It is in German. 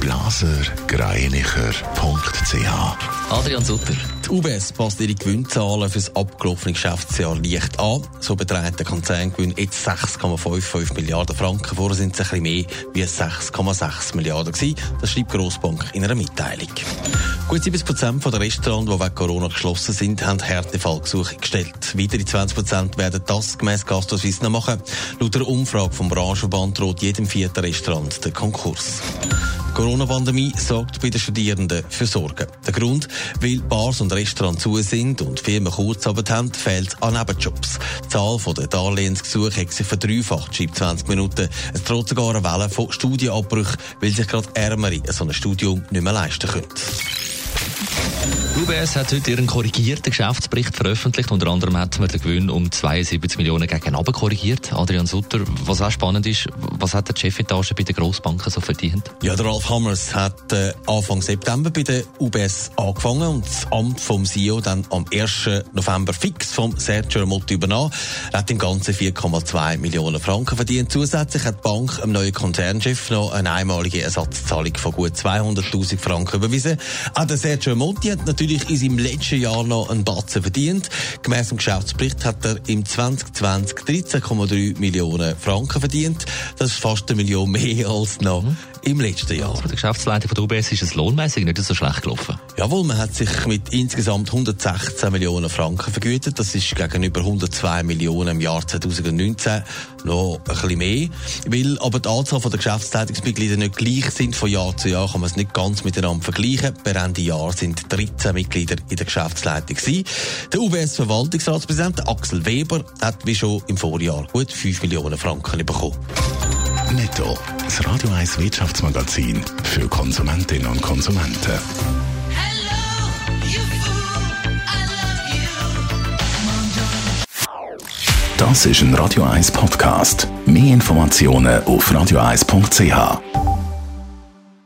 blasergreinicher.ch Adrian Sutter. Die UBS passt ihre Gewinnzahlen für das abgelaufene Geschäftsjahr leicht an. So beträgt der Konzerngewinn jetzt 6,55 Milliarden Franken. Vorher sind es ein bisschen mehr wie 6,6 Milliarden gewesen. Das schreibt die Grossbank in einer Mitteilung. Gut 70 Prozent der Restaurants, die wegen Corona geschlossen sind, haben Härtefallgesuche gestellt. Weitere 20 Prozent werden das gemäss Gastroswiss noch machen. Laut der Umfrage vom Branchenverband droht jedem vierten Restaurant der Konkurs. Corona-Pandemie sorgt bei den Studierenden für Sorgen. Der Grund, weil Bars und Restaurants zu sind und Firmen Kurzarbeit haben, fehlt an Nebenjobs. Die Zahl der Darlehensgesuche hat sich verdreifacht, schreibt 20 Minuten. Es droht sogar eine Welle von Studienabbrüchen, weil sich gerade Ärmere so ein Studium nicht mehr leisten können. UBS hat heute ihren korrigierten Geschäftsbericht veröffentlicht. Unter anderem hat man den Gewinn um 72 Millionen gegen korrigiert. Adrian Sutter, was auch spannend ist, was hat der Chefetage bei den Grossbanken so verdient? Ja, der Ralf Hammers hat äh, Anfang September bei der UBS angefangen und das Amt vom CEO dann am 1. November fix vom Sergio Motti übernommen. Er hat im Ganzen 4,2 Millionen Franken verdient. Zusätzlich hat die Bank einem neuen Konzernchef noch eine einmalige Ersatzzahlung von gut 200.000 Franken überwiesen. Auch der Sergio Motti hat natürlich in seinem letzten Jahr noch einen Batzen verdient. Gemäss dem Geschäftsbericht hat er im 2020 13,3 Millionen Franken verdient. Das ist fast eine Million mehr als noch mhm. im letzten Jahr. Für die Geschäftsleitung von der UBS ist es lohnmäßig nicht so schlecht gelaufen. Jawohl, man hat sich mit insgesamt 116 Millionen Franken vergütet. Das ist gegenüber 102 Millionen im Jahr 2019 noch ein bisschen mehr. Weil aber die Anzahl der Geschäftsleitungsmitglieder nicht gleich sind von Jahr zu Jahr, kann man es nicht ganz miteinander vergleichen. Per Ende Jahr sind 13 Mitglieder in der Geschäftsleitung gewesen. Der UBS-Verwaltungsratspräsident Axel Weber hat wie schon im Vorjahr gut 5 Millionen Franken bekommen. Netto, das Radio 1 Wirtschaftsmagazin für Konsumentinnen und Konsumenten. Das ist ein Radio 1 Podcast. Mehr Informationen auf radio1.ch.